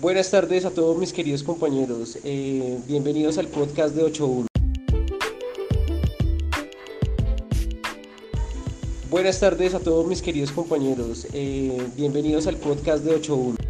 Buenas tardes a todos mis queridos compañeros. Eh, bienvenidos al podcast de 81. Buenas tardes a todos mis queridos compañeros. Eh, bienvenidos al podcast de 81.